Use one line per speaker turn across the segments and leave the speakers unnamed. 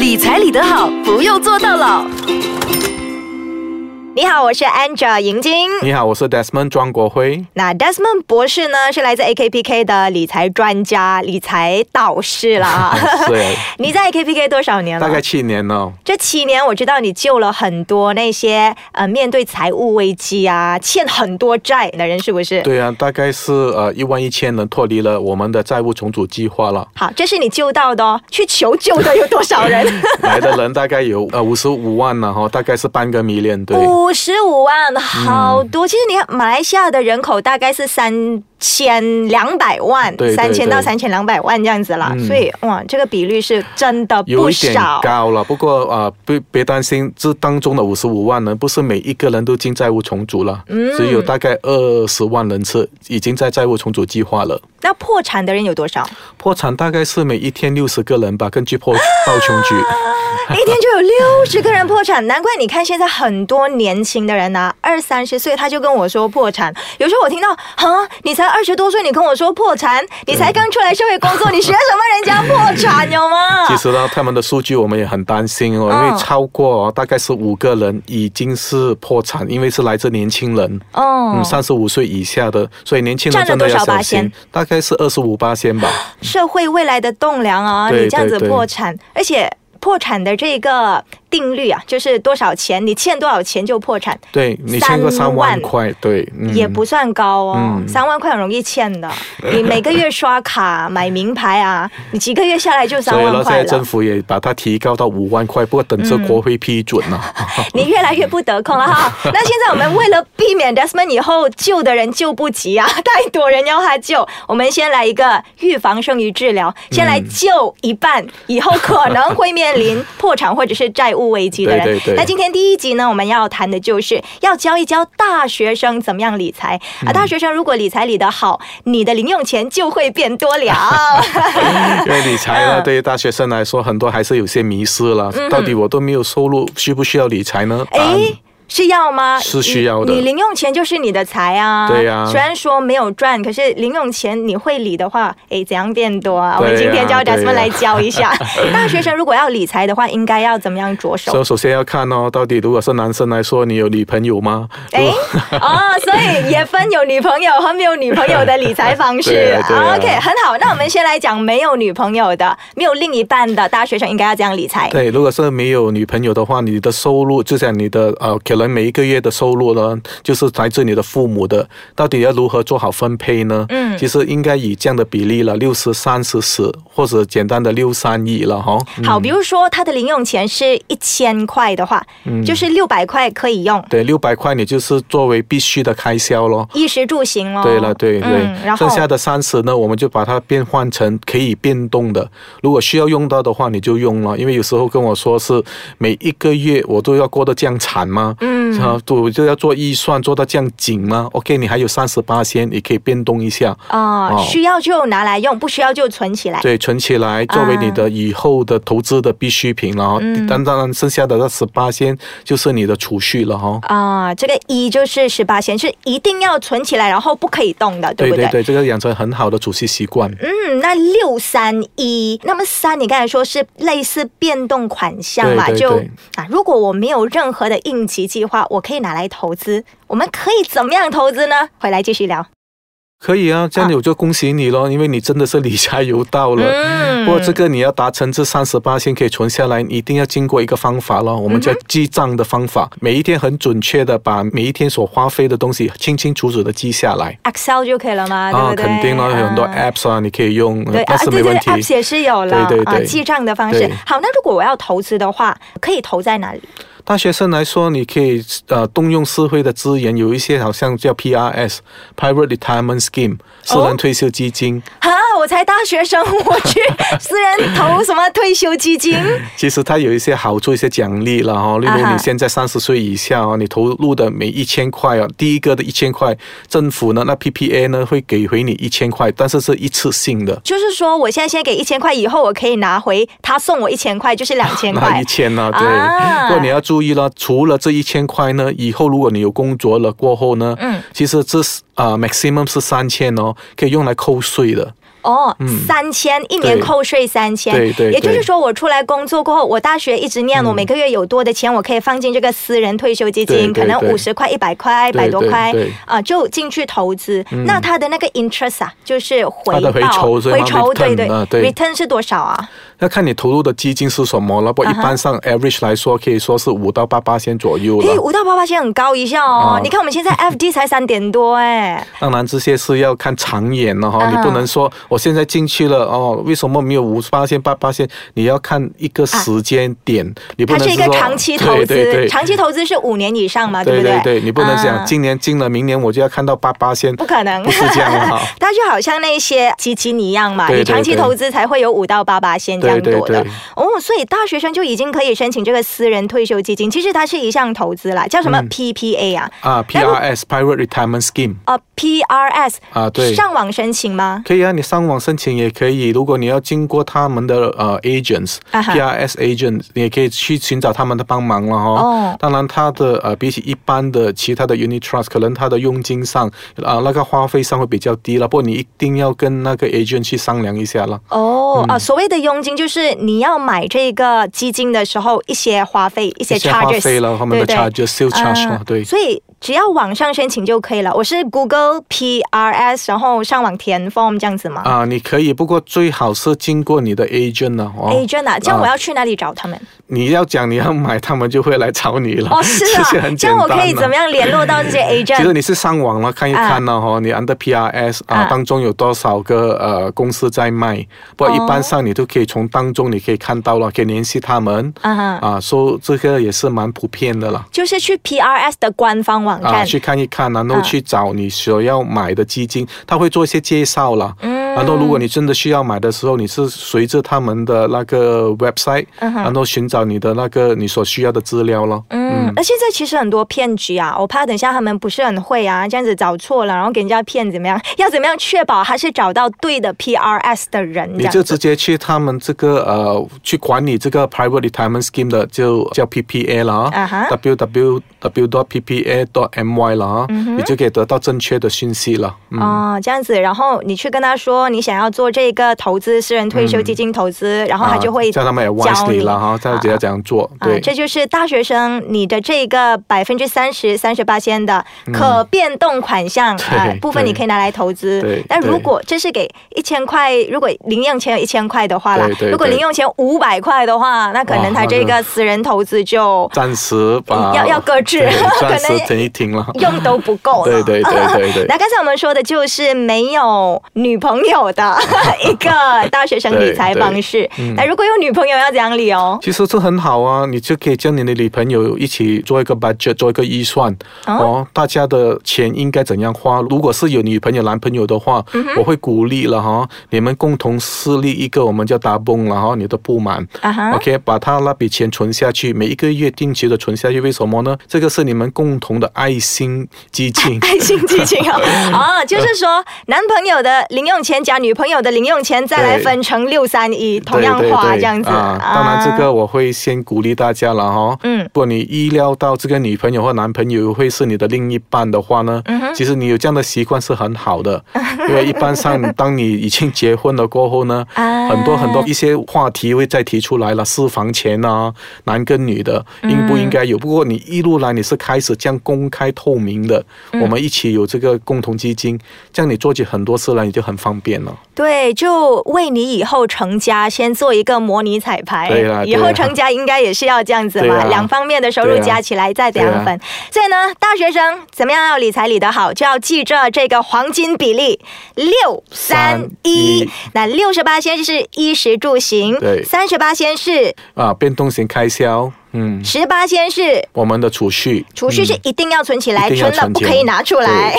理财理得好，不用做到老。
你好，我是 Angela 银晶。
你好，我是 Desmond 庄国辉。
那 Desmond 博士呢，是来自 AKPK 的理财专家、理财导师了啊。
是，
你在 AKPK 多少年了？
大概七年了。
这七年，我知道你救了很多那些呃面对财务危机啊、欠很多债的人，是不是？
对啊，大概是呃一万一千人脱离了我们的债务重组计划了。
好，这是你救到的哦。去求救的有多少人？
来的人大概有呃五十五万了哈，大概是半个迷恋对。
五十五万，好多。其实你看，马来西亚的人口大概是三。千两百万，三千到三千两百万这样子啦，所以哇，这个比率是真的不少，
高了。不过啊，别别担心，这当中的五十五万人不是每一个人都进债务重组了，只有大概二十万人次已经在债务重组计划了。
那破产的人有多少？
破产大概是每一天六十个人吧，根据破报穷局，
一天就有六十个人破产，难怪你看现在很多年轻的人呐，二三十岁他就跟我说破产，有时候我听到啊，你才。二十多岁，你跟我说破产，你才刚出来社会工作，你学什么人家破产有吗？
其实呢，他们的数据我们也很担心哦，因为超过大概是五个人已经是破产，因为是来自年轻人哦，嗯，三十五岁以下的，所以年轻人真的要小心。大概是二十五八千吧。
社会未来的栋梁啊，你这样子破产，而且破产的这个。定律啊，就是多少钱你欠多少钱就破产。
对你欠个三万块，对，
也不算高哦。三万块很容易欠的。你每个月刷卡买名牌啊，你几个月下来就三万块了。
现在政府也把它提高到五万块，不过等着国会批准呢。
你越来越不得空了哈。那现在我们为了避免 Desmond 以后救的人救不及啊，太多人要他救，我们先来一个预防胜于治疗，先来救一半，以后可能会面临破产或者是债务。危机的人，那今天第一集呢，我们要谈的就是要教一教大学生怎么样理财啊！大学生如果理财理得好，你的零用钱就会变多了。
因为理财呢，对于大学生来说，很多还是有些迷失了。到底我都没有收入，需不需要理财呢？哎。
是要吗？
是需要的。
你零用钱就是你的财啊。
对呀。
虽然说没有赚，可是零用钱你会理的话，哎，怎样变多啊？我们今天就要咱们来教一下。大学生如果要理财的话，应该要怎么样着手？
首首先要看哦，到底如果是男生来说，你有女朋友吗？哎，
哦，所以也分有女朋友和没有女朋友的理财方式。OK，很好。那我们先来讲没有女朋友的、没有另一半的大学生应该要这样理财。
对，如果是没有女朋友的话，你的收入就像你的呃。能每一个月的收入呢，就是来自你的父母的，到底要如何做好分配呢？嗯，其实应该以这样的比例了，六十三十十，或者简单的六三一了哈。
好，比如说他的零用钱是一千块的话，嗯，就是六百块可以用。
对，六百块你就是作为必须的开销咯，
衣食住行咯。
对了，对对，然后剩下的三十呢，我们就把它变换成可以变动的，如果需要用到的话，你就用了。因为有时候跟我说是每一个月我都要过得这样惨吗？嗯，啊，我就要做预算做到这样紧吗？OK，你还有三十八千，你可以变动一下
啊，需要就拿来用，不需要就存起来。
对，存起来作为你的以后的投资的必需品了。嗯，当然剩下的那十八千就是你的储蓄了哈。
啊，这个一就是十八千是一定要存起来，然后不可以动的，对不对？
对对对，这个养成很好的储蓄习惯。
嗯，那六三一，那么三你刚才说是类似变动款项嘛？就啊，如果我没有任何的应急计划。我可以拿来投资，我们可以怎么样投资呢？回来继续聊。
可以啊，这样我就恭喜你咯，因为你真的是理财有道了。嗯。不过这个你要达成这三十八先可以存下来，一定要经过一个方法咯，我们叫记账的方法，每一天很准确的把每一天所花费的东西清清楚楚的记下来。
Excel 就可以了吗？
啊，肯定了，有很多 Apps 啊，你可以用，那是没问题。
Apps 也是有了，
对对对，
记账的方式。好，那如果我要投资的话，可以投在哪里？
大学生来说，你可以呃动用社会的资源，有一些好像叫 PRS（Private Retirement Scheme） 私人退休基金。
哈，我才大学生，我去私人投什么退休基金？
其实它有一些好处，一些奖励了哈。例如你现在三十岁以下啊，你投入的每一千块啊，第一个的一千块，政府呢那 PPA 呢会给回你一千块，但是是一次性的。
就是说，我现在先给一千块，以后我可以拿回他送我一千块，就是两千块。
一千呢？对。不过你要。注意了，除了这一千块呢，以后如果你有工作了过后呢，嗯，其实这是啊，maximum 是三千哦，可以用来扣税的。
哦，三千一年扣税三千，
对对
也就是说我出来工作过后，我大学一直念，我每个月有多的钱，我可以放进这个私人退休基金，可能五十块、一百块、一百多块啊，就进去投资。那他的那个 interest 啊，就是回
报回
报
酬是吗
回酬，对对，return 是多少啊？
要看你投入的基金是什么了。不一般上 average 来说，可以说是五到八八千左右
嘿，
了。
五到八八千很高一下哦。
啊。
你看我们现在 FD 才三点多哎，
当然，这些是要看长远了哈，
嗯
你不能说我现在进去了哦，为什么没有五八千、八八千？你要看一个时间点，你不
它是一个
能说
长期投资，
对对对
长期投资是五年以上嘛，对不
对对对，你不能
啊
讲今年进了，明年我就要看到八八千，
不可能，
不是这样的哈。
它就好像那些基金一样嘛，
对对
你长期投资才会有五到八八线这样多的
对对对
哦，所以大学生就已经可以申请这个私人退休基金，其实它是一项投资啦，叫什么
嗯
PPA 啊？
啊，PRS Private Retirement Scheme
啊，PRS
啊，对。
上网申请吗？
可以啊，你上网申请也可以。如果你要经过他们的呃 agents、
啊哈
PRS agent，你也可以去寻找他们的帮忙了哈。
哦
当然，它的呃比起一般的其他的 unit trust，可能它的佣金上啊、那个花费上会比较低了。不过你一定要跟那个 agent 去商量一下了。
哦、啊，所谓的佣金就是你要买这个基金的时候一些花费、一些
一些花
charges，
费了，他们的
对不对
charges、对。
所以只要网上申请就可以了。我是 Google PRS，然后上网填 form 这样子吗、
啊，你可以，不过最好是经过你的 agent 呢。哦
a g e n t 啊，这样我
啊
要去哪里找他们？
你要讲你要买，他们就会来找你了。
哦，是啊，
很简单
这样我可以怎么样联络到这些
其 实
agent？
你是上网了看一看呢，哈、你 under PRS 啊、
啊
当中有多少个呃公司在卖，不过一般上你都可以从当中你可以看到了，可以联系他们
啊
说、这个也是蛮普遍的了。
就是去 PRS 的官方网
啊，
站。
去看一看，然后
啊
去找你所要买的基金，他会做一些介绍了。
嗯
然后如果你真的需要买的时候，你是随着他们的那个 website，、然后寻找你的那个你所需要的资料咯。
嗯，那现在其实很多骗局啊，我怕等下他们不是很会啊，这样子找错了，然后给人家骗怎么样？要怎么样确保他是找到对的 PRS 的人？这
你就直接去他们这个呃去管理这个 private retirement scheme 的，就叫 PPA 了啊
啊哈
，www dot ppa dot my 了啊，
嗯
你就可以得到正确的讯息了。嗯，
哦，这样子，然后你去跟他说你想要做这个投资，私人退休基金投资，然后他就会
啊叫他们
教你
你了哈，他直接这样做。
啊，
对，
这就是大学生你的这个百分之三十、三十八千的可变动款项部分，你可以拿来投资
对。
但如果这是给一千块，如果零用钱有一千块的话啦
对，对
如果零用钱五百块的话，那可能他这个私人投资就
暂时把
要要搁置可
暂时
能
停一停了。
用都不够了。
对对对对对
那刚才我们说的就是没有女朋友的 一个大学生理财方式。
嗯
那如果有女朋友要怎样理哦？
其实这很好啊，你就可以叫你的女朋友一起做一个 budget，做一个预算
哦
哦大家的钱应该怎样花？如果是有女朋友、男朋友的话，
嗯
我会鼓励了哈，你们共同设立一个我们叫打崩了哈，你的不满。
啊哈
OK，把他那笔钱存下去，每一个月定期的存下去。为什么呢？这个是你们共同的爱心基金。
爱心基金哦，哦，就是说男朋友的零用钱加女朋友的零用钱，再来分成六三一，同样花这样子。
啊。当然，这个我会先鼓励大家了哈。
嗯
如果你意料到这个女朋友或男朋友会是你的另一半的话呢，
嗯
其实你有这样的习惯是很好的，因为一般上当你已经结婚了过后呢，
啊
很多很多一些话题会再提出来了，私房钱啊，男跟女的应不应该有？不过你一路来你是开始这样公开透明的，
嗯
我们一起有这个共同基金，这样你做起很多事来你就很方便了。
对，就为你以后成家先做一个模拟彩排。
对啦
以后成家应该也是要这样子嘛，两方面的收入加起来再怎样分。所以呢，大学生怎么样要理财理得好，就要记着这个黄金比例六三一。那六十八先是衣食住行，
对
三十八先是
啊，变动型开销，嗯，
十八先是
我们的储蓄，
储蓄是一定要存起来，存了不可以拿出来。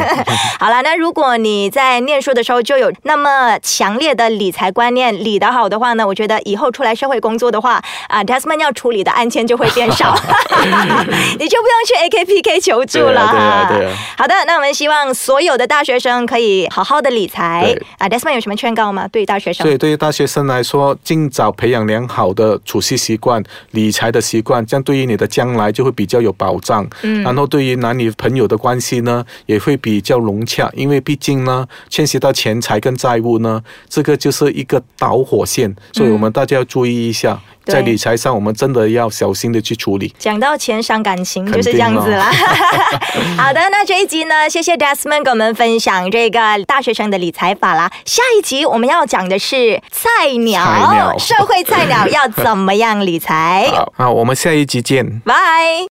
好了，那如果你在念书的时候就有那么强烈的理财观念，理得好的话呢，我觉得以后出来社会工作的话，啊，Desmond 要处理的案件就会变少，你就不用去 AKPK 求助了哈
对啊。
好的，那我们希望所有的大学生可以好好的理财
对
啊。Desmond 有什么劝告吗？对大学生
所？以对于大学生来说，尽早培养良好的储蓄习惯，理财财的习惯，这样对于你的将来就会比较有保障。嗯，然后对于男女朋友的关系呢，也会比较融洽，因为毕竟呢，牵涉到钱财跟债务呢，这个就是一个导火线，所以我们大家要注意一下。在理财上，我们真的要小心的去处理。
讲到钱伤感情，就是这样子啦。好的，那这一集呢，谢谢 Desmond 给我们分享这个大学生的理财法啦。下一集我们要讲的是菜鸟，社会菜鸟要怎么样理财？
好，我们下一集见，
拜。